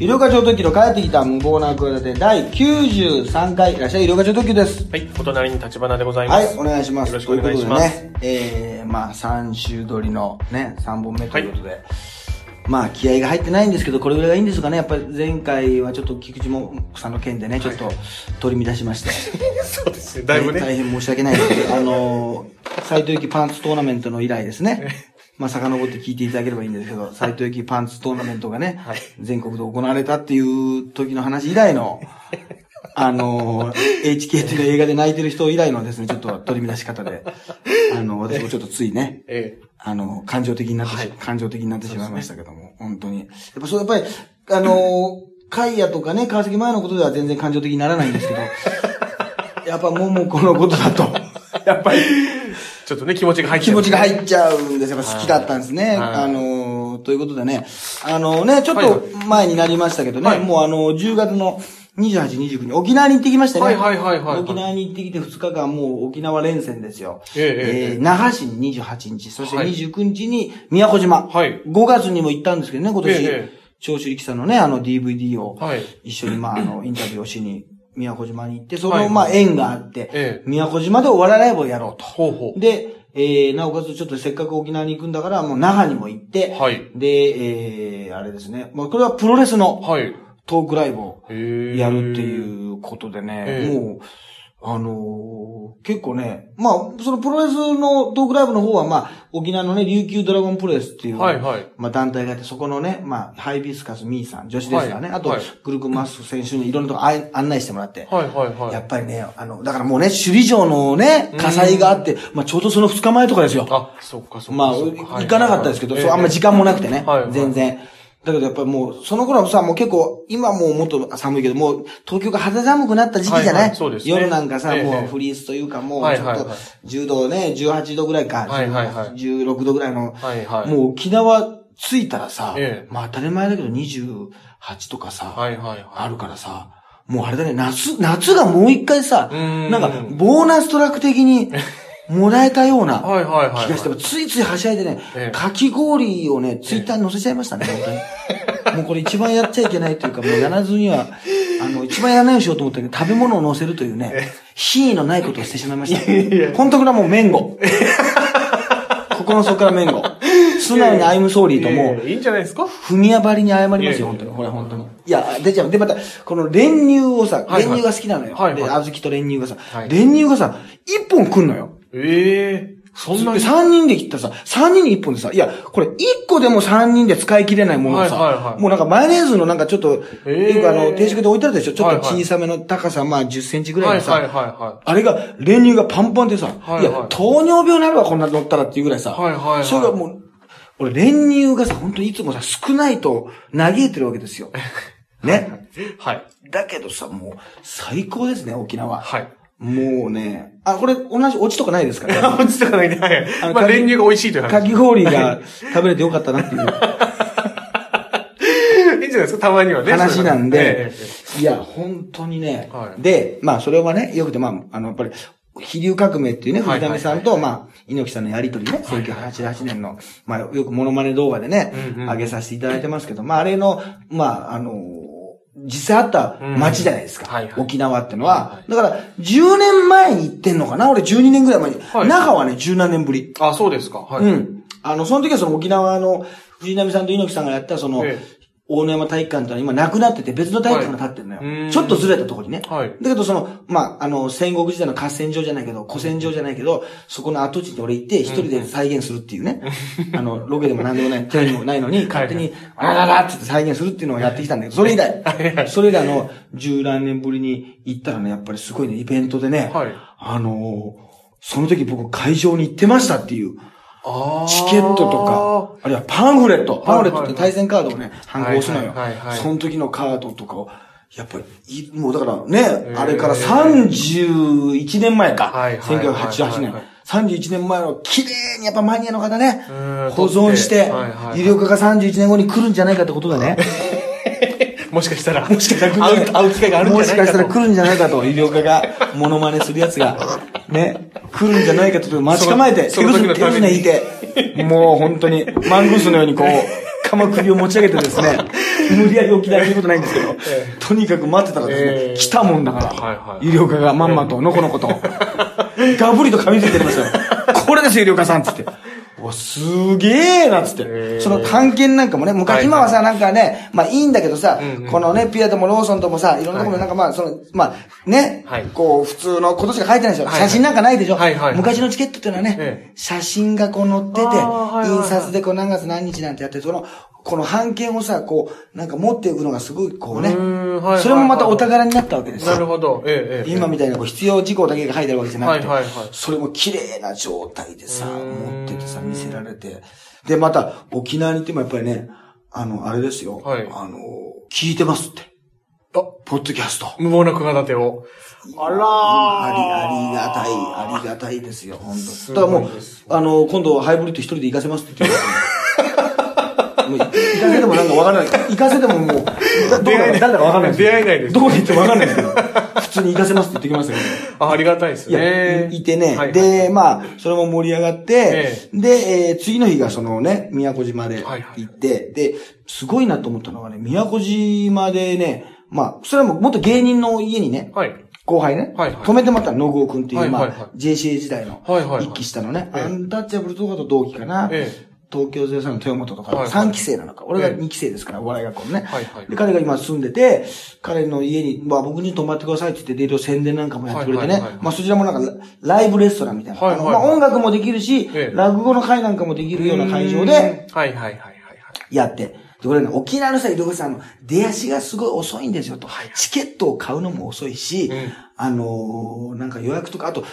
医療課長特急の帰ってきた無謀な企て第93回、いらっしゃい医療課長特急です。はい、お隣に立花でございまはい、す。お願いします。よろしくお願いしますということでね、えー、まあ、3週撮りのね、3本目ということで、まあ、気合が入ってないんですけど、これぐらいがいいんですかね。やっぱり前回はちょっと菊池もさんの件でね、ちょっと取り乱しまして。そうですね、だいぶね。大変申し訳ないですけど、あのー、斎藤由貴パンツトーナメントの以来ですね。まあ、遡って聞いていただければいいんですけど、斎藤由貴パンツトーナメントがね、はい。全国で行われたっていう時の話以来の、あのー、HK っていう映画で泣いてる人以来のですね、ちょっと取り乱し方で、あの、私もちょっとついね、えあの、感情的になってし、はい。感情的になってしまいましたけども、本当に。やっぱそう、やっぱり、あの、カイヤとかね、川崎前のことでは全然感情的にならないんですけど、やっぱももこのことだと、やっぱりえちょっとね、気持ちが入っちゃう。気持ちが入っちゃうんです。やっぱ好きだったんですね。はい。あの、ということでね、あのね、ちょっと前になりましたけどね、はい。もうあの、10月の28、29に沖縄に行ってきましたね。はいはいはいはい。はい沖縄に行ってきて2日間もう沖縄連戦ですよ。ええええええ。那覇市に28日、そしてはい。29日に宮古島。はい。5月にも行ったんですけどね、今年。ええ長州力さんのね、あの DVD をはい。一緒に、まあ、あの、インタビューをしに、宮古島に行って、その、はいまあ、縁があって、ええ宮古島でお笑いライブをやろうと。ほうほう。で、えー、なおかつちょっとせっかく沖縄に行くんだから、もう那覇にも行って、はいで、えー、あれですね。まあ、これはプロレスのはい。トークライブをやるっていうことでね、ええもう、あのー結構ね、まあ、そのプロレスのトークライブの方は、まあ、沖縄のね、琉球ドラゴンプロレスっていう、はいはい。まあ、団体があって、そこのね、まあ、ハイビスカスミーさん、女子ですからね、あと、はい。はいグルクマス選手にいろんなとこ案内してもらって、はいはいはい。やっぱりね、あの、だからもうね、首里城のね、火災があって、まあちょうどその2日前とかですよ。あ、そっかそっか。まあ、行かなかったですけど、はい。そう、あんま時間もなくてね。はいはい、全然。だけどやっぱりもう、その頃はさ、もう結構、今もうもっと寒いけど、もう東京が肌寒くなった時期じゃなはいはいいそうですね。夜なんかさ、ええ。もうフリースというか、もうちょっとはい。はいはい、10度ね、18度ぐらいか、はいはいはい。16度ぐらいの、はいはい。もう沖縄着いたらさええ、まあ当たり前だけど28とかさ、はいはいはい。あるからさ、もうあれだね、夏、夏がもう一回さ、なんか、ボーナストラック的に、もらえたような。気がして、ついついはしゃいでねええ、かき氷をね、ツイッターに載せちゃいましたね、本当に。もうこれ一番やっちゃいけないというか、もうやらずには、あの、一番やらないようにしようと思ったけど、食べ物を載せるというね、品位のないことをしてしまいました。本当からもう麺後。心の底から麺後。素直にアイムソーリーともう、いやいんじゃないですか？踏みやばりに謝りますよ、本当に。これ本当に。いや、出ちゃう。で、また、この練乳をさ、練乳が好きなのよ。で、小豆と練乳がさ、はい練乳がさ、一本くんのよ。ええそんなで、に。三人で切ったさ、三人に一本でさ、いや、これ一個でも三人で使い切れないものをさ、はいはいはいもうなんかマヨネーズのなんかちょっと、えーあの、定食で置いてあるでしょ？ちょっと小さめの高さ、まあ10センチぐらいのさ、はいはいはいはあれが、練乳がパンパンでさ、はいはいいや、糖尿病になるわ、こんなの乗ったらっていうぐらいさ、はいはいはいそれがもう、俺練乳がさ、本当にいつもさ、少ないと嘆いてるわけですよ。ね？い。はい。だけどさ、もう、最高ですね、沖縄。はい。もうね、あ、これ同じオチとかないですかね？落ちとかない。ね。はい。あのまあ、練乳が美味しいという話。かき氷が食べれてよかったなっていう。いいんじゃないですか、たまにはね。話なんで。いや、本当にね。は、い。で、まあそれはね、よくて、まあ、あの、やっぱり、飛竜革命っていうね、はい藤波さんと、まあ、猪木さんのやりとりね、1988年の、まあ、よくモノマネ動画でね上げさせていただいてますけど、まあ、あれの、まあ、あの、実際あった街じゃないですか。沖縄ってのはは。だから、10年前に行ってんのかな？俺12年ぐらい前に。はい那覇はね、十何年ぶり。あ、そうですか。はい。うん。あの、その時はその沖縄の藤波さんと猪木さんがやったその、え大野山体育館ってのは今なくなってて別の体育館が建ってるのよ。はい。うん。ちょっとずれたところにね。はい。だけどその、まあ、あの、戦国時代の合戦場じゃないけど、古戦場じゃないけど、そこの跡地に俺行って一人で再現するっていうね。あの、ロケでも何でもない、テレビもないのに、勝手に、あらららって再現するっていうのをやってきたんだけど、それ以来、それ以来の十何年ぶりに行ったらね、やっぱりすごいね、イベントでね、はい。あのーその時僕会場に行ってましたっていう。チケットとか、あるいはパンフレット。パンフレットって対戦カードをね、反抗押すのよ。その時のカードとかを、やっぱりい、もうだからね、ー。あれから31年前か。はいはいはいはい。1988年。31年前の綺麗にやっぱマニアの方ねうん、保存して医療科が31年後に来るんじゃないかってことだね。もしかしたら、もしかしたら会う、会う機会があるんじゃないかと。もしかしたら来るんじゃないかと、医療科がモノマネするやつが、ね、来るんじゃないかと、待ち構えて、手ぐすね引いて、もう本当に、マングースのようにこう、鎌首を持ち上げてですね、無理やり起きないということないんですけど、えとにかく待ってたらですね、ええ。来たもんだから、はいはい医療科がまんまと、のこのこと、ガブリと噛みついてりますよ。これですよ、医療科さんっつって。お、すげえなっつって。ええその探検なんかもね、昔、はい今はさ、なんかね、まあいいんだけどさ、このね、ピアともローソンともさ、いろんなところでなんかまあ、その、まあ、ね、はいこう、普通のことしか書いてないでしょ。はいはい写真なんかないでしょ。昔のチケットっていうのはね、ええ写真がこう載ってて、印刷でこう何月何日なんてやって、その、この版権をさ、こう、なんか持っていくのがすごいこうねそれもまたお宝になったわけですよ。なるほど。ええ、ええ。今みたいなこう必要事項だけが書いてあるわけじゃなくて、はいはいはいそれも綺麗な状態でさ、持っててさ、見せられて。で、また、沖縄に行ってもやっぱりね、あの、あれですよ。はいあの、聞いてますって。あ、ポッドキャスト。無謀な熊立てを。あらー。あり、ありがたい、ありがたいですよ、本当だからもうあの、今度ハイブリッド一人で行かせますって言ってもう行かせてもなんかわからない。行かせてももう、どこだか、誰だかわかんない出会えないですどこに行ってもわかんないです普通に行かせますって言ってきますよ。ね。あありがたいですね。いいてね。で、まあ、それも盛り上がって、えで、えー次の日がそのね、宮古島で行って、で、すごいなと思ったのがね、宮古島でね、まあ、それはもう元芸人の家にね、はい。後輩ね、はいはい。止めてもらったの、信夫君っていう、まあ、JCA 時代の一期下のね、ええ。アンタッチャブルとかと同期かな、ええ東京03の豊本とか、はいはい3期生なのか、俺がええ2期生ですから、お笑い学校のね。はいはいで、彼が今住んでて、彼の家に、まあ僕に泊まってくださいって言って、いろいろ宣伝なんかもやってくれてね。まあそちらもなんかラ、ライブレストランみたいな。はいはいはいまあ音楽もできるし、ええ落語の会なんかもできるような会場で、はいはいはい。やって。で、これね、沖縄のさ、井上さん、あの、出足がすごい遅いんですよと。チケットを買うのも遅いし、うんあのーなんか予約とか、あと、来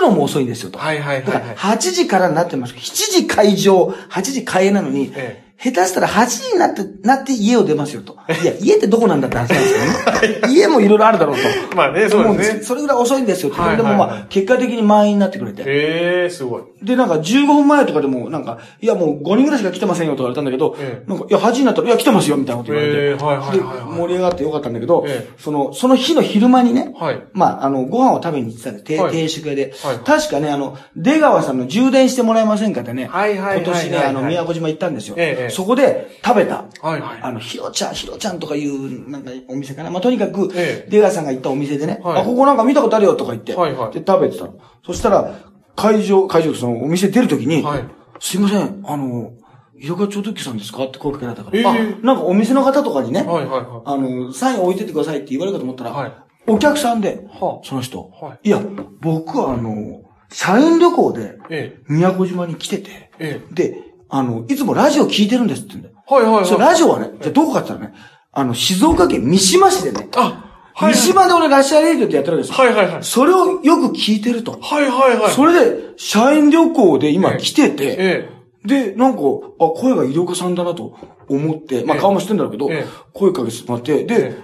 るのも遅いんですよと。はいはいだから、はいはい。8時からになってますけど、7時会場、8時開演なのに、え下手したら8時になって、なって家を出ますよと。いや、家ってどこなんだって話なんですよね。家もいろいろあるだろうと。まあね、そうもですね。それぐらい遅いんですよって。はいはいでもまあ、結果的に満員になってくれて。ええ、すごい。で、なんか15分前とかでも、なんか、いやもう5人ぐらいしか来てませんよと言われたんだけど、ええなんか、いや8時になったら、いや来てますよみたいなこと言われて、ええはいはいはいはいで盛り上がってよかったんだけど、ええその、その日の昼間にね、はい。まあ、あの、ご飯を食べに行ってたんで、定はい定食屋で、はい確かね、あの、出川さんの充電してもらえませんかってね、はいはいはいはい今年ね、あの、宮古島行ったんですよ。ええええそこで食べた、はい。はい。あの、ひろちゃん、ひろちゃんとかいう、なんか、お店かな。まあ、とにかく、ええ。出川さんが行ったお店でね、はい。あ、ここなんか見たことあるよとか言って、はいはい。で、食べてたの。そしたら、会場、会場、その、お店出るときに、はい。すいません、あの、色川超特急さんですかって声かけられたから、ええ。あ、なんかお店の方とかにね、はいはいはあの、サイン置いてってくださいって言われるかと思ったら、はい。お客さんで、はあ。その人、はい。や、僕はあの、社員旅行で、え。宮古島に来てて、ええ。で、あの、いつもラジオ聞いてるんですって言うんだよ。はいはいはい。それラジオはね、じゃあどこかって言ったらね、あの、静岡県三島市でね、あ、はい。三島で俺ラッシャーレイディオってやってるわけですよ。はいはいはい。それをよく聞いてると。はいはいはい。それで、社員旅行で今来てて、えで、なんか、あ、声が医療家さんだなと思って、まあええ顔も知ってんだろうけど、ええ声かけてもらって、で、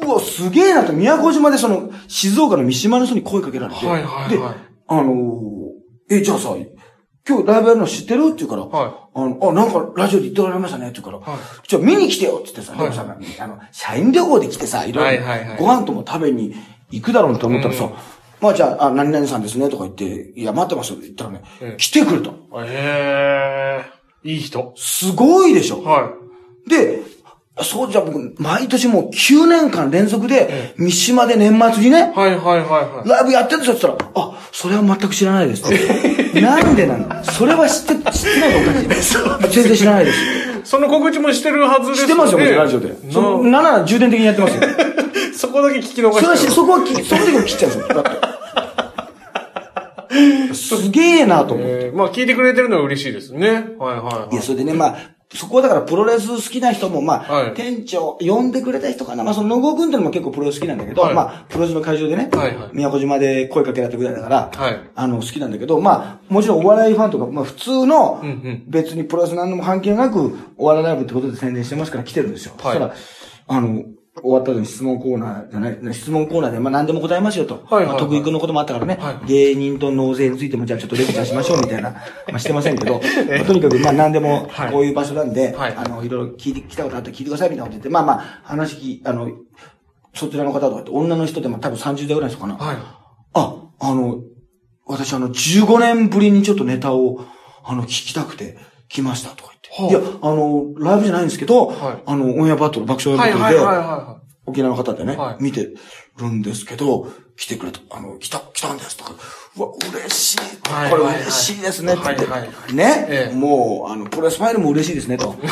えうわ、すげえなと、宮古島でその、静岡の三島の人に声かけられて、はいはいはいで、あのーえ、じゃあさ、今日ライブやるの知ってる？って言うから、はあの、あ、なんかラジオで言っておられましたね。って言うから、はい。じゃあ見に来てよ。って言ってさ、はい。でもさ、あの、社員旅行で来てさ、いろいろご飯とも食べに行くだろうと思ったらさ、うん。まあじゃあ、あ、何々さんですねとか言って、いや、待ってますよって言ったらね、ええ。来てくれた。い。え。えいい人。すごいでしょ。はで、そうじゃあ僕、毎年もう9年間連続でえ、三島で年末にねい。、はいはいはいはい。ライブやってるんですよって言ったら、あ、それは全く知らないですって。なんでなの？それは知って、知ってないとおかしい。全然知らないです。その告知もしてるはずです知ってますよ、ラジオで。その、なら重点的にやってますよ。そこだけ聞き逃し、してる。そこはき、その時も切っちゃうんですよ。だって。すげえなと思って。えーまあ聞いてくれてるのは嬉しいですね。はいはいはいいや、それでね、まあ、そこはだからプロレス好きな人も、まあ、はい。店長、呼んでくれた人かな。まあ、その、野郷君ってのも結構プロレス好きなんだけど、はい。まあ、プロレスの会場でね、はいはい。宮古島で声かけられたぐらいだから、はい。あの、好きなんだけど、まあ、もちろんお笑いファンとか、まあ、普通のうんうん、別にプロレス何でも関係なく、お笑いライブってことで宣伝してますから来てるんですよ。はい。そしたら、あの、終わった後に質問コーナーじゃない、質問コーナーで、まあ何でも答えますよと。はいはいはいまあ、徳のこともあったからね、はい芸人と納税についてもじゃあちょっとレクチャーしましょうみたいな、まあしてませんけど、まあとにかくまあ何でもはいこういう場所なんで、はいあの、いろいろ聞いて、来たことあったら聞いてくださいみたいなこと言って、まあまあ話聞い、あの、そちらの方とかって女の人でも多分30代ぐらいの人かな。はい。あ、あの、私あの、15年ぶりにちょっとネタを、あの、聞きたくて、来ましたとか。いや、あ。の、ライブじゃないんですけど、はい。あの、オンエアバトル、爆笑バトルで、はいはいは沖縄の方でね、はい。見てるんですけど、来てくれた、あの、来た、来たんですとか、うわ、嬉しい。はい。これ嬉しいですねって。ね、ええ。もう、あの、プロレスファイルも嬉しいですねと。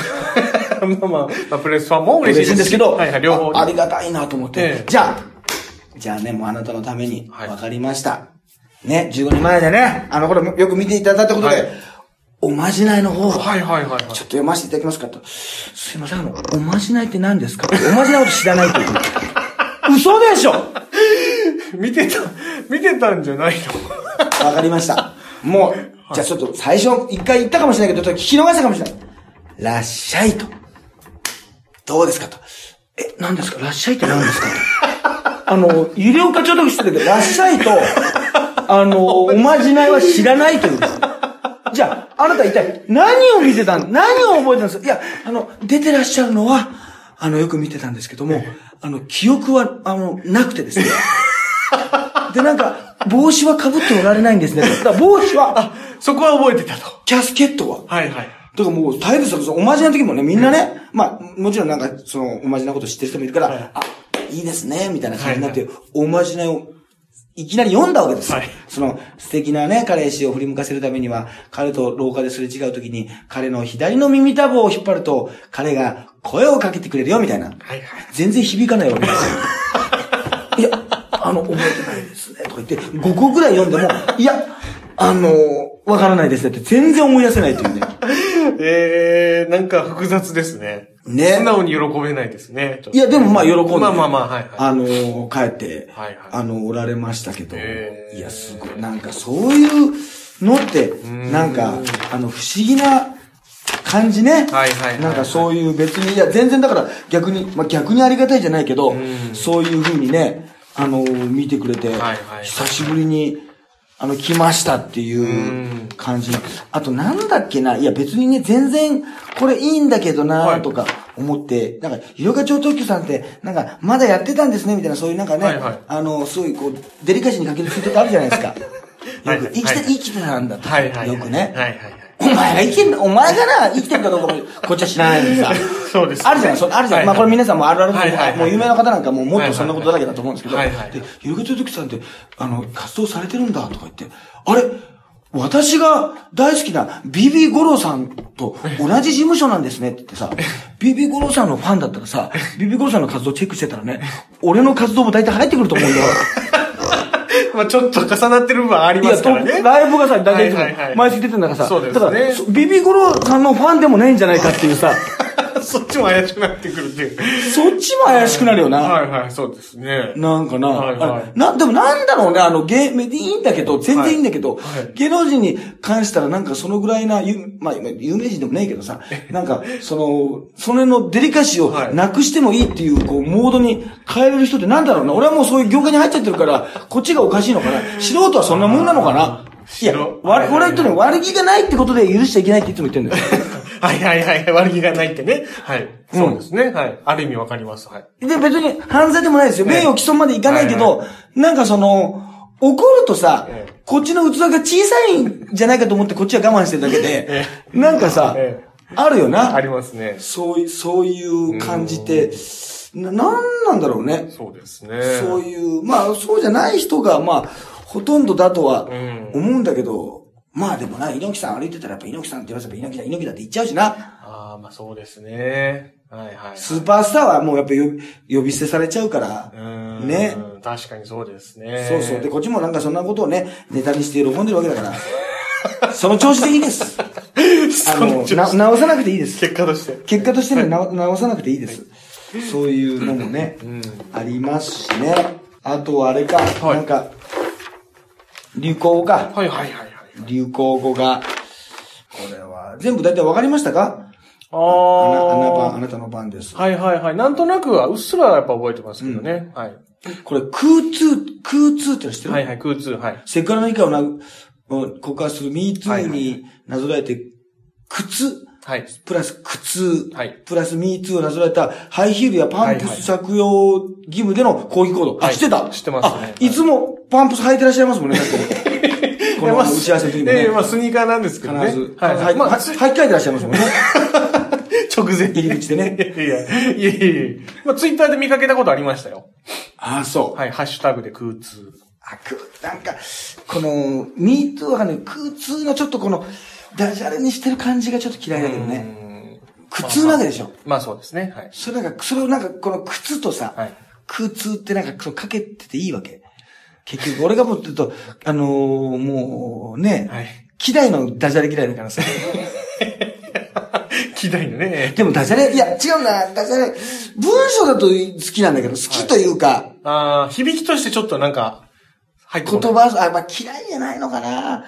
い。まあまあ、まあ、プレスファンも嬉しい嬉しいんですけど、両方。あありがたいなと思って、ええ。じゃあ、じゃあね、もうあなたのために、はい。わかりました。ね、15年前でね、あの、これよく見ていただいたことで、はいおまじないの方、はいはいはいはいちょっと。読ませていただきますかと。すいません、あの、おまじないって何ですか？おまじないのこと知らないという。嘘でしょ？見てた、見てたんじゃないの？わかりました。もう、じゃあちょっと最初、一回言ったかもしれないけど、ちょっと聞き逃したかもしれない。らっしゃいと。どうですかと。え、何ですか？らっしゃいって何ですか？と。あの、有料課長としてるけど、らっしゃいと、あの、おまじないは知らないという。じゃあ、あなた一体何を見てたん何を覚えてたんですか？いや、あの、出てらっしゃるのは、あの、よく見てたんですけども、あの、記憶は、あの、なくてですね。で、なんか、帽子は被っておられないんですね。だから帽子は、そこは覚えてたと。キャスケットは？はいはい。だからもう大変ですよ。そのおまじないの時もね、みんなね、まあ、もちろんなんか、その、おまじないのこと知ってる人もいるから、はいあ、いいですね、みたいな感じになって、おまじないを、いきなり読んだわけですよ。はいその、素敵なね、彼氏を振り向かせるためには、彼と廊下ですれ違う時に、彼の左の耳たぶを引っ張ると、彼が声をかけてくれるよ、みたいな。はいはい。全然響かないわけですよ。いや、あの、覚えてないですね。とか言って、5個ぐらい読んでも、いや、あの、わからないですねって全然思い出せないというね。えー、なんか複雑ですね。ね素直に喜べないですね。いや、でもまあ喜んで。まあまあまあ、はいはい。あの、帰って、はいはいあの、おられましたけど、いや、すごい、なんかそういうのって、んなんか、あの、不思議な感じね。はいはいはいはいなんかそういう別に、いや、全然だから逆に、まあ逆にありがたいじゃないけど、んそういうふうにね、あの、見てくれて、はいはい久しぶりに、あの、来ましたっていうん感じ。あと、なんだっけな、いや別にね、全然、これいいんだけどはないとか思って、なんか、色が超特急さんって、なんか、まだやってたんですね、みたいな、そういうなんかね、はいはいあの、すごいこう、デリカシーにかけるツイートってあるじゃないですか。はいよく、生きて、はい生きてたんだと。はいはいはい。よくね。はいはいはい。お前が生きてお前がな、生きてるかどうかも、こっちは知らないのにさ。そうです。ねあるじゃない、そあるじゃない。まあこれ皆さんもあるあるではいはいはい。もう有名な方なんかもうもっとそんなことだらけだと思うんですけど、はいはいはい。で、ゆるげと時さんって、あの、活動されてるんだとか言って、あれ？私が大好きな BB 五郎さんと同じ事務所なんですねって言ってさ、BB 五郎さんのファンだったらさ、BB 五郎さんの活動チェックしてたらね、俺の活動も大体入ってくると思うんだよ。まあちょっと重なってる部分ありますからね。とライブがさ、大体いつも毎月出てんだからさ、そうですね。だから、そビビゴロさんのファンでもないんじゃないかっていうさ、そっちも怪しくなってくるっていう。そっちも怪しくなるよな。はいはい、そうですね。なんかな、はいはいな、でもなんだろうね、あの、芸、いいんだけど、全然いいんだけど、はい芸能人に関したらなんかそのぐらいな、ゆまあ、有名人でもないけどさ、なんか、その、それのデリカシーはいをなくしてもいいっていう、こう、モードに変えれる人ってなんだろうな。俺はもうそういう業界に入っちゃってるから、こっちがおかしいのかな。素人はそんなもんなのかな。いや、素人わ俺は言ってるの悪気がないってことで許しちゃいけないっていつも言ってるんだよ。はいはいはい、悪気がないってね。はい。そうですね。はい。ある意味わかります。はい。で、別に犯罪でもないですよ。ええ名誉毀損までいかないけど、はなんかその、怒るとさ、ええこっちの器が小さいんじゃないかと思ってこっちは我慢してるだけで、えなんかさ、えあるよな。ありますね。そういう、そういう感じって、な、なんなんだろうね。そうですね。そういう、まあ、そうじゃない人が、まあ、ほとんどだとはうん思うんだけど、まあでもな、猪木さん歩いてたらやっぱ猪木さんって言わせば猪木だ、猪木だって言っちゃうしな。ああ、まあそうですね。はいはい。スーパースターはもうやっぱ呼び呼び捨てされちゃうからう、ーんね。確かにそうですね。そうそう。で、こっちもなんかそんなことをね、ネタにして喜んでるわけだから。その調子でいいです。あの、な、直さなくていいです。結果として。結果としてね、な直さなくていいです。そういうのもね、んありますしね。あとはあれか、はいなんか、流行語か。はいはいはいはい。流行語が、これは、全部大体わかりましたか？ああな、あな番、ああ。なたの番です。はいはいはい。なんとなくは、うっすらやっぱ覚えてますけどね。はい。これ、空通、空通っての知ってる？はいはい、空通、はい。セクハラの以下をな告発する MeToo はいはいになぞらえて、靴、はい。プラス靴、はいプラス MeToo をなぞらえたハイヒールやパンプはいス着用義務での抗議行動。あ、はい知ってた？知ってますねあ、いつもパンプス履いてらっしゃいますもんね、この打ち合わせの時もねええ、まあ、スニーカーなんですけどね。必ず、はい。はい、まあ、は履き替えてらっしゃいますもんね。直前入り口でね。いやいや、いやいやいやまあ、ツイッターで見かけたことありましたよ。ああ、そう。はい、ハッシュタグで空通。あ、く、なんか、この、ミートがね、空通のちょっとこの、ダジャレにしてる感じがちょっと嫌いだけどね。ね。苦痛なわけでしょ。まあそうですね。はい。それなんか、それをなんか、この靴とさ、はい空通ってなんか、かけてていいわけ。結局、俺がもうちょっと、あのーもう、ね、はい。嫌いのダジャレ嫌いだからさ。機材のね。でもダジャレ、いや、違うな、ダジャレ、文章だと好きなんだけど、好きというか、ああ、響きとしてちょっとなんか、入ってこ言。葉、あ、まあ、嫌いじゃないのかな。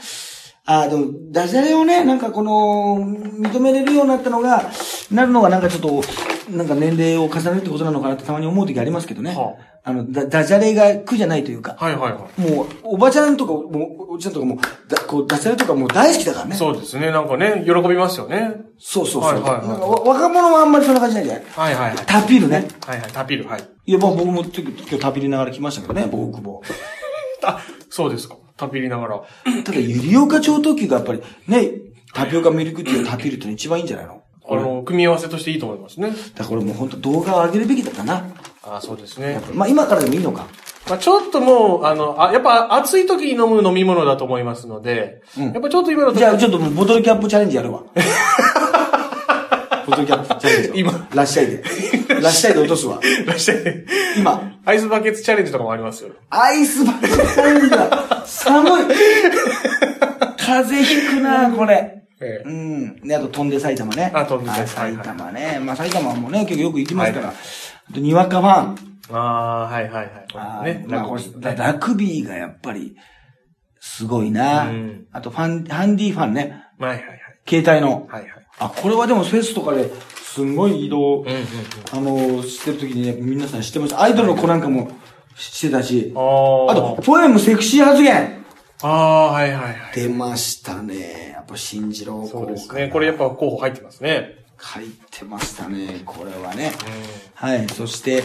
あ、でも、ダジャレをね、なんかこの、認めれるようになったのが、なるのがなんかちょっと、なんか年齢を重ねるってことなのかなってたまに思う時ありますけどね。はあの、ダダジャレが苦じゃないというか。はいはいはもう、おばちゃんとか、もう、おじちゃんとかも、だこう、ダジャレとかもう大好きだからい。ね。そうですね。なんかね、喜びますよね。そうそうそう。はいはいはいなんかわ若者はあんまりそんな感じないじゃない？はいはいはい。タピールね。はいはい、タピル、はい。いや、まあ僕も今日タピりながら来ましたけどね、僕久保。あ、そうですか。タピりながら。ただ、ゆりおか超特急がやっぱり、ね、タピオカミルクティーをタピるっての一番いいんじゃないの？あの、組み合わせとしていいと思いますね。だからこれもう本当動画を上げるべきだったな。あそうですね。まあ今からでもいいのか。まあちょっともう、あの、あ、やっぱ暑い時に飲む飲み物だと思いますので、うんやっぱちょっと今の時じゃあちょっとボトルキャップチャレンジやるわ。ボトルキャップチャレンジを。今ラッシャイで。ラッシャイで落とすわ。いらっしゃい。今。アイスバケツチャレンジとかもありますよ。アイスバケツチャレンジだ。寒い。風邪ひくな、これ。ええうん。で、あと、飛んで埼玉ね。あ飛んで埼玉埼玉ね。まあ、埼玉もね、結構よく行きますから。あと、にわかファン。ああ、はいはいはい。ね、まあ、ラグビーがやっぱり、すごいなうん。あと、ファン、ハンディファンね。はいはいはい。携帯の。はいはい。あ、これはでもフェスとかで、すんごい移動。あの、してる時にね、皆さん知ってました？アイドルの子なんかもしてたし。ああ。あと、ポエムセクシー発言ああ、はいはいはい。出ましたね。やっぱ信じろそうですね。これやっぱ候補入ってますね。書いてましたね。これはね。はい。そして、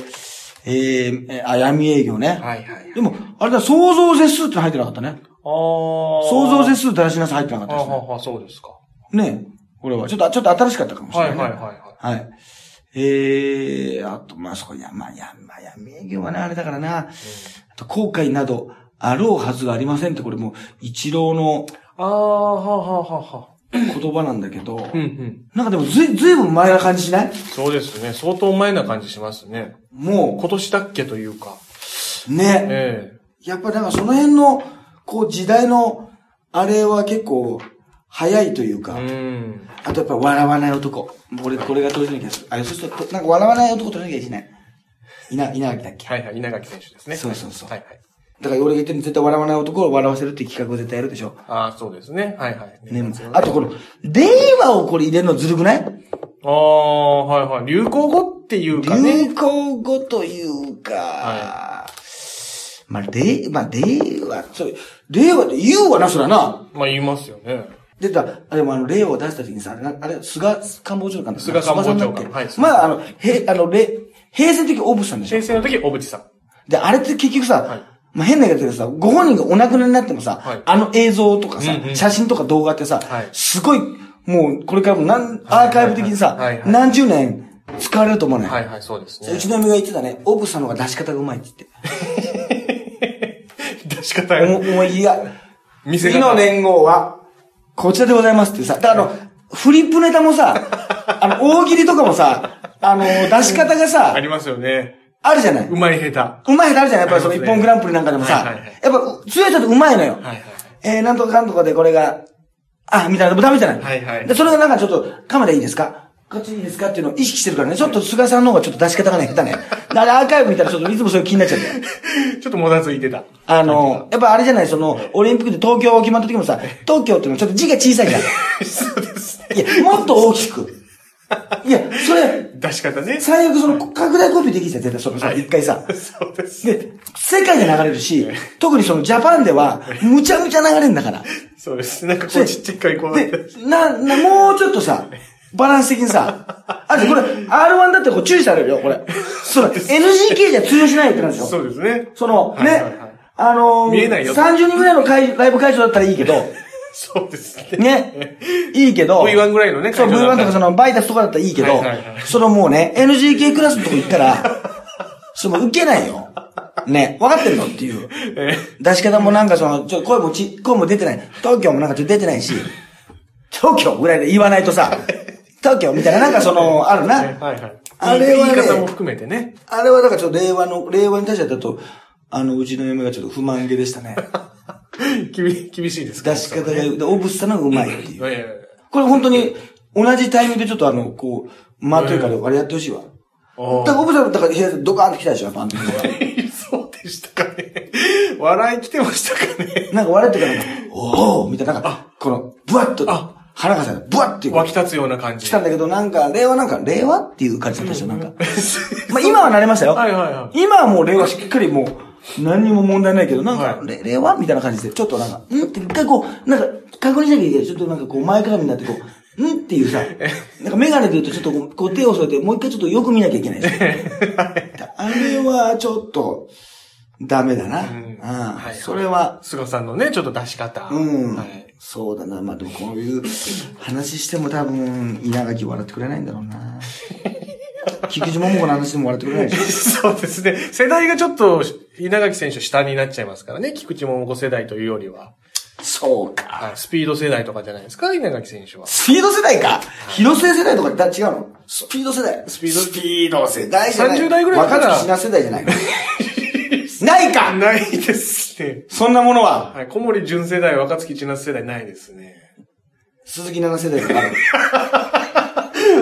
えー、えあ闇営業ね。はいはい。でも、あれだ、創造絶数って入ってなかったね。ああ。創造絶数だらしなさ入ってなかったですね。あはは、そうですか。ねこれは。ちょっと、ちょっと新しかったかもしれないい、ね。ははいはいはい。はい。ええあと、まあ、そこに、まあ、や、まあ、闇営業はね、あれだからな。あと、後悔など、あろうはずがありませんって、これもう、一郎のああ、はあはあはあはあ。言葉なんだけど、うんうん。なんかでもずい、ずいぶん前な感じしない？そうですね。相当前な感じしますね。も今年だっけというか。う、ね。えやっぱなんかその辺の、こう、時代の、あれは結構、早いというえか、うん。あとやっぱ笑わない男。これ、これが当時の気がする。あ、そうすると、なんか笑わない男取らなきゃいけない。稲、稲垣だっけ？はいはい。稲垣選手ですね。そうそうそうはいはい。だから俺が言ってるの絶対笑わない男を笑わせるっていう企画を絶対やるでしょ？ああ、そうですね。はいはい。ね、あとこの、令和をこれ入れるのずるくない？ああ、はいはい。流行語っていうかね。流行語というか、まあ、令、まあ、令和、それ、令和で言うわな、そらな。まあ言いますよね。出た、あれもあの、令和を出した時にさ、なあれ、菅官房長官だっけ菅官房長官。はいまあ、あの、へ、あの、れ、平成の時オブさんでしょ？先。生の時、小渕さん。で、あれって結局さ、はい。まあ変な言い方でさ、ご本人がお亡くなりになってもさ、はい。あの映像とかさ、うんうん写真とか動画ってさ、はい。すごい、もう、これからもなん、アーカイブ的にさ、何十年使われると思わない、はいはい、そうですね。うちの嫁が言ってたね、オブさんの方が出し方がうまいって言って。出し方おも、思いや、見せ方。次の年号は、こちらでございますってさ、だからあの、フリップネタもさ、あの、大喜利とかもさ、あの、出し方があさ、りますよね。あるじゃないうまい下うまい人あるじゃないやっぱりその一本グランプリなんかでもさ、はいはいはいやっぱ強い人ってうまいのよ。手。はいはい。えー、なんとかかんとかでこれが、あ、みたいな、でもダメじゃない。はいはいで、それがなんかちょっと、カメラいいですか？こっちいいですかっていうのを意識してるからね、ちょっと菅さんの方がちょっと出し方がね、下手ね。であれアーカイブ見たらちょっといつもそれ気になっちゃって。ちょっともたついてた。あの、やっぱあれじゃない、その、オリンピックで東京決まった時もさ、東京っていうのはちょっと字が小さいじゃん。そうですね。いや、もっと大きく。いや、それ、出し方ね。最悪その、拡大コピーできるじゃん、絶対そのさ、一回さ。そうです。で、世界で流れるし、特にそのジャパンでは、むちゃむちゃ流れるんだから。そうです。なんかこうちっちゃいこう。で、な、な、もうちょっとさ、バランス的にさ、あれ、これ、R1 だってこう注意されるよ、これ。その、NGK じゃ通用しないってなんですよ。そうですね。その、ね、はいはいはいあのー、見えないよ30人ぐらいの会ライブ会場だったらいいけど、そうですね。ね。いいけど、V1 ぐらいのね、そう、会場だ V1 ったらとかそのバイタスとかだったらいいけど、はいはいはいそのもうね、NGK クラスのとこ行ったら、それもう受けないよ。ね、分かってんのっていう。え出し方もなんかその、ちょ、声もち、声も出てない。東京もなんかちょっと出てないし、東京ぐらいで言わないとさ、東京みたいななんかその、あるな。はいはい。あれはね言い方も含めてね。あれはだからちょっと令和の、令和に対してだと、あの、うちの嫁がちょっと不満げでしたね。厳厳しいですか？出し方が、でオブスタのがうまいっていう。いやいやいこれ本当に、同じタイミングでちょっとあの、こう、間というか、あれやってほしいわ。やだからオブスタだから部屋でドカーンと来たでしょ、パンって。そうでしたかね。笑い来てましたかね。なんか笑ってから おおみたいな、なんか、この、ブワッと、腹がさ、ブワッって湧き立つような感じ。来たんだけど、なんか、令和？なんか、令和っていう感じだったでしょ、なんか。まあ今は慣れましたよ。はいはいはい今はもう令和しっかりもう、何にも問題ないけど、なんか、令和みたいな感じで、ちょっとなんか、んって一回こう、なんか、確認しなきゃいけない。ちょっとなんかこう、前かがみになってこう、んっていうさ、なんかメガネで言うとちょっとこうこう手を添えて、もう一回ちょっとよく見なきゃいけない。あれはちょっと、ダメだな。うん。はいそれは、菅さんのね、ちょっと出し方。うん。はい。そうだな。まあでもこういう話しても多分、稲垣笑ってくれないんだろうな。菊池桃子の話でも笑ってくれないでしょ。そうですね。世代がちょっと、稲垣選手下になっちゃいますからね。菊池桃子世代というよりは。そうか。はい。スピード世代とかじゃないですか、稲垣選手は。スピード世代か？広末世代とかだ違うの？スピード世代。スピードスピード世代じゃない。30代ぐらいから若槻品世代じゃないの ないかないですね。そんなものは、はい。小森純世代、若槻千夏世代ないですね。鈴木奈々世代がある。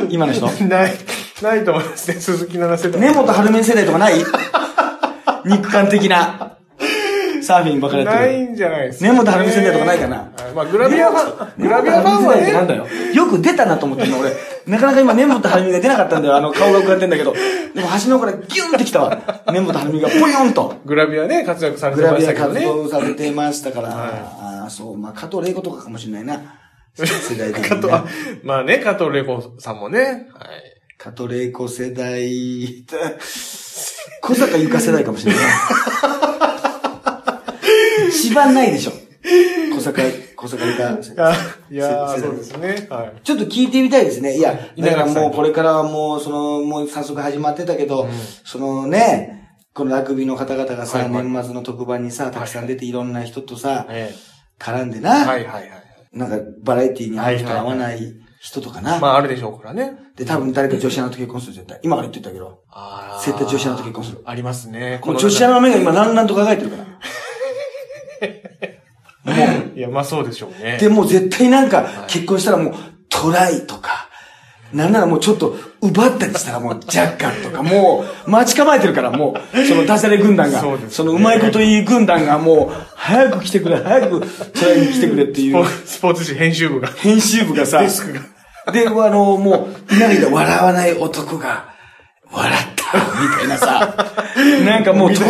今の人ない、ないと思いますね。鈴木奈々世代。根本春面世代とかない？肉感的な。サーフィンばっかりやってる。ないんじゃないですか、根本晴美世代とかないかなはいまあ、グラビアファン、グラビアファンはね、なんだよ。よく出たなと思ってんの、俺。なかなか今、根本晴美が出なかったんだよ。あの、顔が浮かんでんだけど。でも、橋の方からギュンってきたわ。根本晴美がポヨンと。グラビアね、活躍されてグラビア活ましたけどね。動されてましたから。はいああ、そう。まあ、加藤玲子とかかもしれないな。世代的に、加藤。まあね、加藤玲子さんもね、はい。加藤玲子世代、小坂ゆか世代かもしれないな。一番ないでしょ。小坂、小坂ゆか世代。あいやそうですね。はい。ちょっと聞いてみたいですね。いや、だからもうこれからはもう、その、もう早速始まってたけど、そのね、このラグビーの方々がさ、はいはい年末の特番にさ、たくさん出ていろんな人とさ、え絡んでえな、はいはいはい。なんかバラエティに合う人はいはいはい合わない人とかな。まあ、あるでしょうからね。で、多分誰か女子アナと結婚する絶対。今から言ってたけど。あー絶対女子アナと結婚する。ありますね。この女子アナの目が今ランランと輝いてるから。いや、まあそうでしょうね。で、もう絶対なんか結婚したらもうトライとか、なんならもうちょっと奪ったりしたらもうジャッカルとか、もう待ち構えてるから、もう、そのダジャレ軍団が、そうですねそのうまいこと言い軍団がもう、早く来てくれ、早くトライに来てくれっていうスポーツ紙編集部が。編集部がさ、デスクが。で、あの、もう、稲荷で笑わない男が、笑った、みたいなさ、なんかもうと、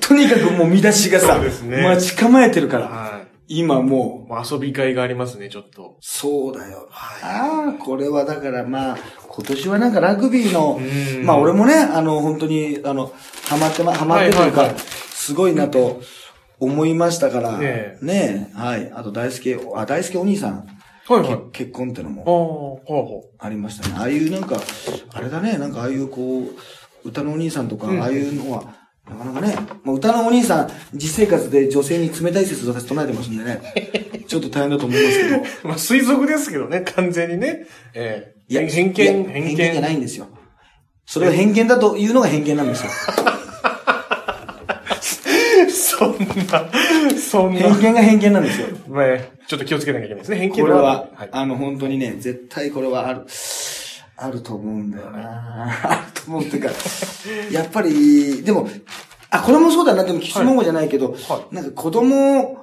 とにかくもう見出しがさ、ね。待ち構えてるから、はい。今もう、まあ遊び会がありますね、ちょっと。そうだよ。ああ、これはだからまあ、今年はなんかラグビーのう、ん。まあ俺もね、あの、本当に、あの、ハマってま、ハマってというかはいはいはい、すごいなと思いましたから、ねねえ、はい。あと大輔、あ、大輔お兄さん、はいはい。け結婚ってのもありましたね。ああいうなんか、あれだね、なんかああいうこう、歌のお兄さんとか、ああいうのは、なかなかね、まあ、歌のお兄さん、実生活で女性に冷たい説を私唱えてますんでね、ちょっと大変だと思いますけど、う。まあ推測ですけどね、完全にね。ええいや、偏いや見、偏見じゃないんですよ。それを偏見だというのが偏見なんですよ。そんな、そんな。偏見が偏見なんですよ。まあ、ちょっと気をつけなきゃいけないですね。偏見これは、はい。あの、本当にね、絶対これはある、あると思うんだよな。あると思うっていうか、やっぱり、でも、あ、これもそうだな、でも、キスモンゴじゃないけど、はなんか子供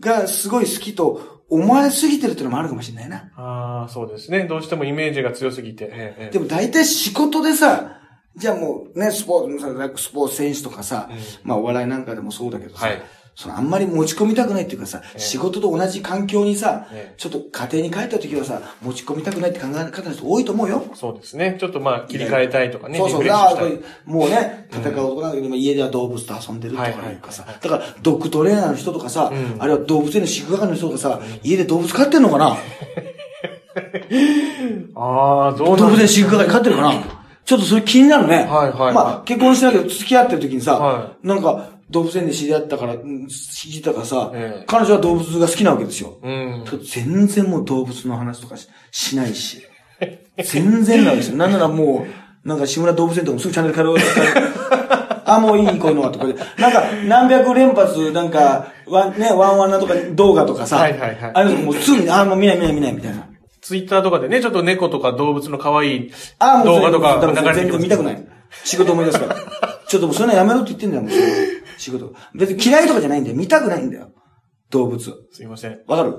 がすごい好きと思われすぎてるっていうのもあるかもしれないな。ああ、そうですね。どうしてもイメージが強すぎて。ええええでも大体仕事でさ、じゃあもうね、スポーツ、スポーツ選手とかさ、まあお笑いなんかでもそうだけどさ、はいそのあんまり持ち込みたくないっていうかさ、え仕事と同じ環境にさ、ええちょっと家庭に帰った時はさ、持ち込みたくないって考え方の人多いと思うよ。そうですね。ちょっとまあ、切り替えたいとかね。そうそう。だから。もうね、戦う男なんだけど、今家では動物と遊んでるとかいうかさ。だから、ドッグトレーナーの人とかさ、うんあるいは動物園の飼育係の人とかさ、家で動物飼ってんのかな？ああ、どうなん動物園飼育係飼ってるかな？ちょっとそれ気になるね。はいはいまあ、結婚してないけど、付き合ってる時にさ、はなんか、動物園で知り合ったから、うん知ったからさ、ええ彼女は動物が好きなわけですよ。うん。全然もう動物の話とかししないし。全然なんですよ。なんならもう、なんか志村動物園とかもすぐチャンネル変えろ。あ、もういい、こういうのはとかで。なんか、何百連発、なんか、ワン、ね、ワンワンなとか動画とかさ、はいはいはいあれもうすぐに、あ、もう見ない見ない見ないみたいな。ツイッターとかでね、ちょっと猫とか動物の可愛い動画とかだから全流れてきます然見たくない。仕事思い出すから。ちょっともうそういうのやめろって言ってんだよ、もう仕事。別に嫌いとかじゃないんだよ。見たくないんだよ。動物。すいません。わかる？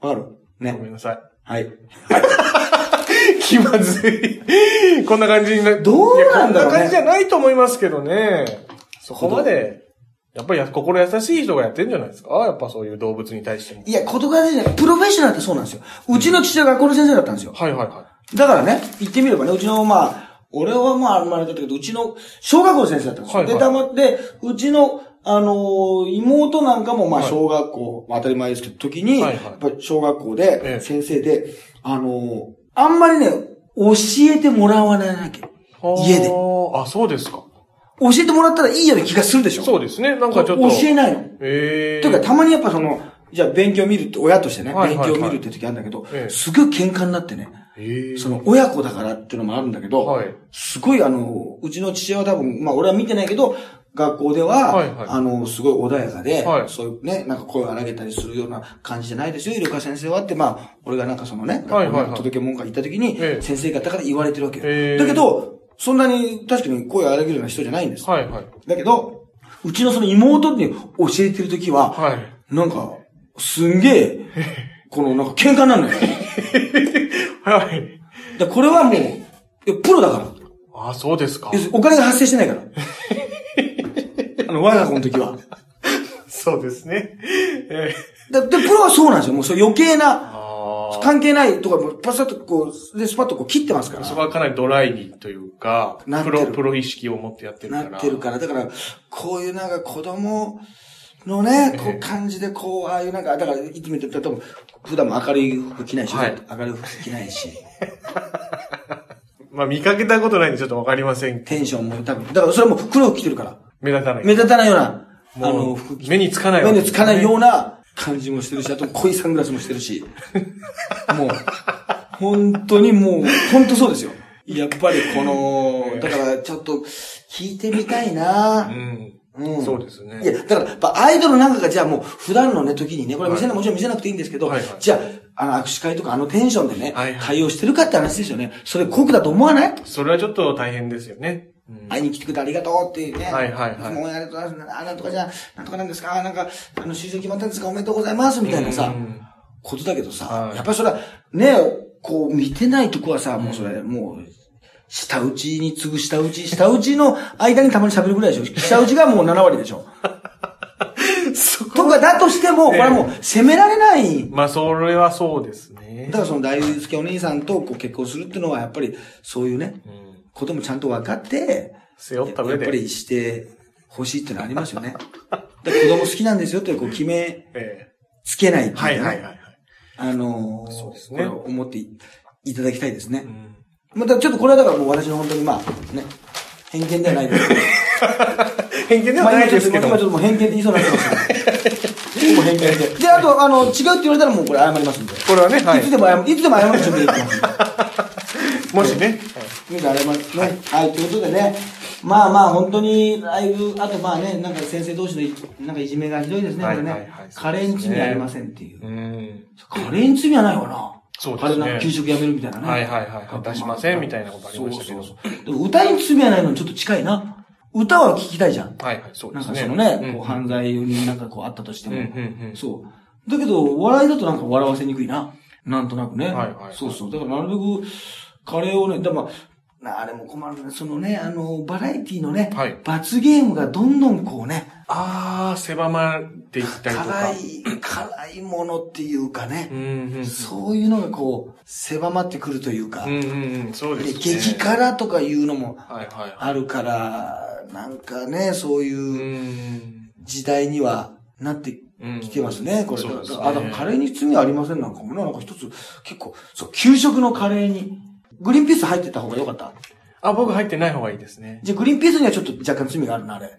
わかる？ごめね。んなさい。はい。気まずい。こんな感じにな、どうなんだろうねこんな感じじゃないと思いますけどね。そこまで、やっぱりや心優しい人がやってんじゃないですか？やっぱそういう動物に対しても。いや、言葉でじゃない。プロフェッショナルってそうなんですよ。うちの父親が学校の先生だったんですよ。はいはいはだからね、言ってみればね、うちの、まあ、俺はまあ、あんまりだったけど、うちの、小学校の先生だったんですよ。はいはいで、たまって、うちの、あのー妹なんかも、まあ、はい小学校、まあ当たり前ですけど、時に、はいはいやっぱり小学校ええで、先生で、あのーあんまりね、教えてもらわないなきゃ。い。家であ、そうですか。教えてもらったらいいような気がするでしょそうですね。なんかちょっと。教えないの。ええというか、たまにやっぱその、じゃあ勉強見るって、親としてね、はいはいはい勉強見るって時あるんだけど、ええすごい喧嘩になってね、ええその親子だからっていうのもあるんだけど、はい。すごいあの、うちの父親は多分、まあ俺は見てないけど、学校では、はいはいあの、すごい穏やかで、はいそういうね、なんか声を荒げたりするような感じじゃないですよ、イルカ先生はって、まあ、俺がなんかそのね、はいはいはい学校に届け文句言った時に、ええ先生方から言われてるわけよ。ええだけど、そんなに確かに声を荒げるような人じゃないんです。はいはい。だけど、うちのその妹に教えてる時は、はい。なんか、すんげえ、このなんか喧嘩になるのよ。はい。だこれはもう、プロだから。あ、そうですかお金が発生してないから。あの、我が子の時は。そうですね。ええだで、プロはそうなんですよ。もうそう余計な、ああ。関係ないとか、パサッとこう、で、スパッとこう切ってますから。そこはかなりドライにというかプロ、プロ意識を持ってやってるから。なってるから。だから、こういうなんか子供のね、こええう感じでこう、ああいうなんか、だから、いつも言ってると、多分、普段も明るい服着ないし、はい明るい服着ないし、まあ見かけたことないんでちょっとわかりません。テンションも多分、だからそれはもう黒服着てるから。目立たない。目立たないような、あの、服着て目につかないわ目につかないような感じもしてるし、あと濃いサングラスもしてるし。もう、本当にもう、本当そうですよ。やっぱりこの、だからちょっと聞いてみたいなうん。うん。そうですね。いや、だから、やっぱアイドルなんかがじゃあもう普段のね、時にね、これ見せない、もちろん見せなくていいんですけど、はいはいじゃあ、あの、握手会とかあのテンションでね、はいはい対応してるかって話ですよね。それ酷だと思わない？それはちょっと大変ですよね。うん会いに来てくれてありがとうっていうね。はいはいはいつも応援ありがとうございます。あ、なんとかじゃあ、なんとかなんですか？あなんか、あの、就職決まったんですか？おめでとうございます？みたいなさ、うんことだけどさ、はいやっぱりそれは、ね、こう、見てないとこはさ、もうそれ、もう、下打ちに次ぐ下打ち、下打ちの間にたまに喋るぐらいでしょ下打ちがもう7割でしょ そとかだとしても、これはもう責められない。まあ、それはそうですねだ。からその大輔お兄さんとこう結婚するっていうのは、やっぱりそういうね、うんこともちゃんと分かって、背負った上で。やっぱりしてほしいっていうのはありますよね。で子供好きなんですよってこう決めえつけないっていうねはいはいはいはい。あのーそうですね思っていいただきたいですねう。んまたちょっとこれはだからもう私の本当にまあ、ね、偏見ではないですけど。偏見でまあはないですけども今ちょっ。ともう偏見って言いそうになってますけど。もう偏見で。で、あと、あの、違うって言われたらもうこれ謝りますんで。これはね、はいいつ。でも謝る、いつでも謝る準備できます。もしね。みんな謝りますね。はい、ということでね。まあまあ、本当に、ライブ、あとまあね、なんか先生同士のい、なんかいじめがひどいですね、これはいはいはいね。カレーに罪はありませんっていう。うん。カレーに罪はないわな。そうですねカレーな給食やめるみたいなね。はいはいはい出しませんみたいなことありましたけどそうそうそう。でも歌に罪はないのにちょっと近いな。歌は聞きたいじゃん。はいはい、そうですね。なんかそのね、うんこう犯罪になんかこうあったとしても。うんうんうんそう。だけど、お笑いだとなんか笑わせにくいな。なんとなくね。はいはいそうそう。だからなるべく、カレーをね、だからまあ、あれも困るね。そのね、あの、バラエティのね、はい罰ゲームがどんどんこうね、あー、狭まっていったりとか。辛い、辛いものっていうかねう。んうんうん。そういうのがこう、狭まってくるというか。うんうんうん、そうでですね。激辛とかいうのもはいはいはい。あるから、なんかね、そういううん時代にはなってうんきてますね、これ。そうですねあ、だからカレーに罪はありませんなんかもね。なんか一つ、結構、そう、給食のカレーに、グリーンピース入ってた方が良かった？あ、僕入ってない方がいいですね。じゃあグリーンピースにはちょっと若干罪があるな、あれ。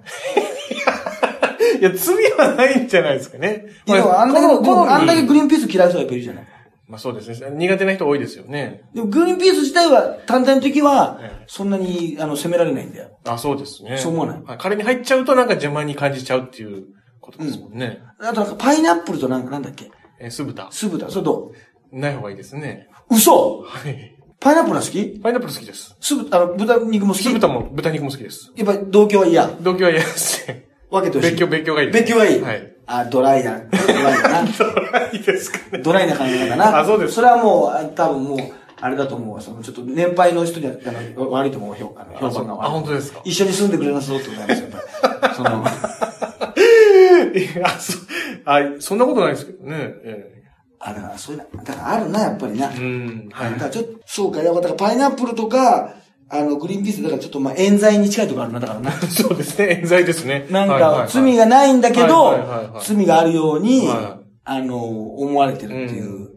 いや、罪はないんじゃないですかね。いや、でもあんだけ、あんだけグリーンピース嫌いそうやっぱいるじゃない。まあそうですね。苦手な人多いですよね。でもグリーンピース自体は、単体の時はええ、そんなに、あの、責められないんだよ。あ、そうですね。そう思わないはい。彼に入っちゃうとなんか邪魔に感じちゃうっていうことですもんね。あとなんか、パイナップルとなんか、なんだっけ？えー、酢豚。酢豚。それどない方がいいですね。う嘘はい。パイナップルは好き？パイナップル好きです。酢豚、あの、豚肉も好き？酢豚も豚肉も好きです。やっぱ同居は嫌。同居は嫌ですね。分けてほしい。別居、別居がいいです。別居がいい。はい。あ、ドライだ。ドライだな。いいですかね。ドライな考え方な。あそうですそれはもう、あ多分もう、あれだと思うわ。その、ちょっと年配の人には、あの、悪いと思う、評価の評判が悪い。あ本当ですか？一緒に住んでくれなそうってことなんですよ。その、いや、そ、あ、そんなことないですけどね。えあ、だから、そういうの、だからあるな、やっぱりな。えうん。はいだか。らちょっと、そうか、だからパイナップルとか、あの、グリーンピース、だからちょっとまあ、冤罪に近いところあるな、だからな。そうですね。冤罪ですね。なんか、罪がないんだけど罪があるようには、あの、思われてるっていう。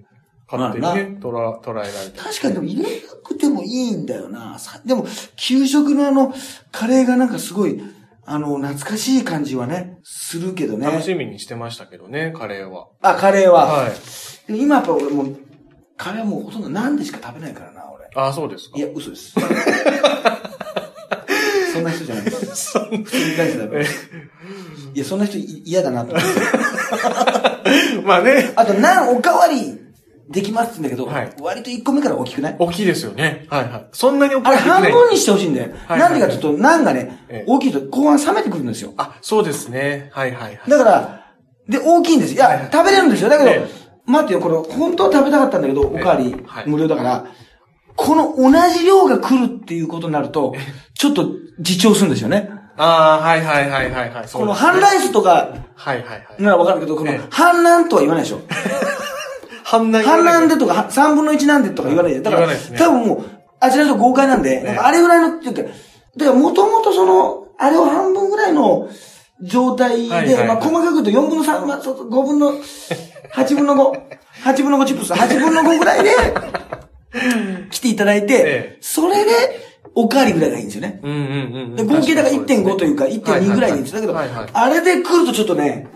勝手にね、捉え、られて。確かにでも入れなくてもいいんだよな。さでも、給食のあの、カレーがなんかすごい、あの、懐かしい感じはね、するけどね。楽しみにしてましたけどね、カレーは。あ、カレーは。はい。今やっぱ俺もう、カレーはもうほとんど何でしか食べないからな、俺。あ、そうですか。いや、嘘です。そんな人じゃないです。そん普通に大事だから。いや、そんな人い嫌だなと思って。まあね、あと、ナンおかわりできますって言うんだけど、はい割と1個目から大きくない？大きいですよね。はいはい。そんなに大きあれくない。半分にしてほしいんだよ。はいなんでかっていうと、ナンがねええ、大きいと後半冷めてくるんですよ。あ、そうですね。はいはいはい。だから、で、大きいんです。いや、食べれるんですよ。だけど、え待ってよ、これ、本当は食べたかったんだけど、おかわりはい無料だから、この同じ量が来るっていうことになると、ちょっと自重するんですよね。ああ、はいはいはいはいはい。この半ライスとかはいはいはい。ならわかるけど、このええ半なんとは言わないでしょ。半内半なんでとか、は三分の一なんでとか言わないで。だから、ね多分もう、あちらと豪快なんで、なんかあれぐらいのっていうか、だからもともとその、あれを半分ぐらいの状態で、はいはいはいまあ細かく言うと4分の3、まあ、そうそう5分の、8分の5、8分の5チップス、8分の5ぐらいで、来ていただいて、ええそれで、おかわりぐらいがいいんですよね。うんうんうん。合計だから確に1.5というかそうですね1.2ぐらいでいいんです。だけど。あれで来るとちょっとね、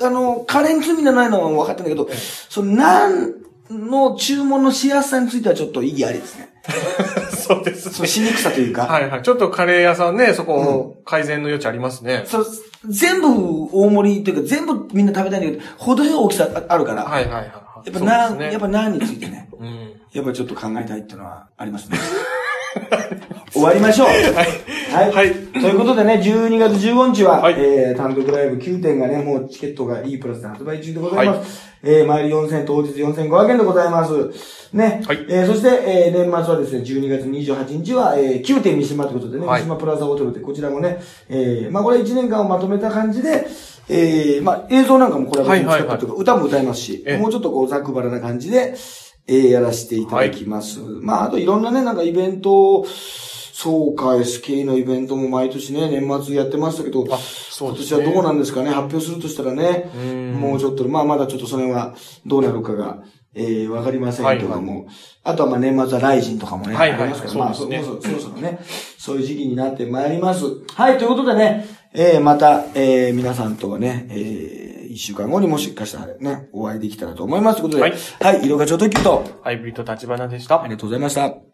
あの、カレーに罪がないのは分かってるんだけど、その、なんの注文のしやすさについてはちょっと意義ありですね。そうですね。しにくさというか、はいはい。ちょっとカレー屋さんね、そこ、改善の余地ありますね。その全部大盛りというか、全部みんな食べたいんだけど、程よい大きさああるから、はいはいはい。やっぱな、ねやっぱ何についてね、うん。やっぱちょっと考えたいっていうのはありますね。終わりましょう。はい。はいということでね、12月15日は、はいえー、単独ライブ9点がね、もうチケットが E プラスで発売中でございます。えー、毎り4000、当日4500円でございます。ね。はいえー、そして、えー、年末はですね、12月28日は、えー、9点三島ということでね、はい三島プラザホテルで、こちらもね、えー、まあこれ1年間をまとめた感じで、えー、まあ映像なんかもこれは使ったというか、歌も歌いますし、ええもうちょっとこうざっくばらな感じで、えー、やらせていただきます。まあ、あといろんなね、なんかイベント、そうか、SK のイベントも毎年ね、年末やってましたけど、ね。今年はどうなんですかね、発表するとしたらね、うん。もうちょっと、まあまだちょっとそれはどうなるかが、えー、わかりませんけども、あとはまあ年末はライジンとかもね、はいはい。ありますから、まあそですね。そうそうそろそろね、そういう時期になってまいります。はい、ということでね、えー、また、えー、皆さんとはね、えー、一週間後にもしかしたらね、お会いできたらと思います。ということで、はいはい、色がちょうどきっと、ハイブリッド立花でしたあ。りがとうございました。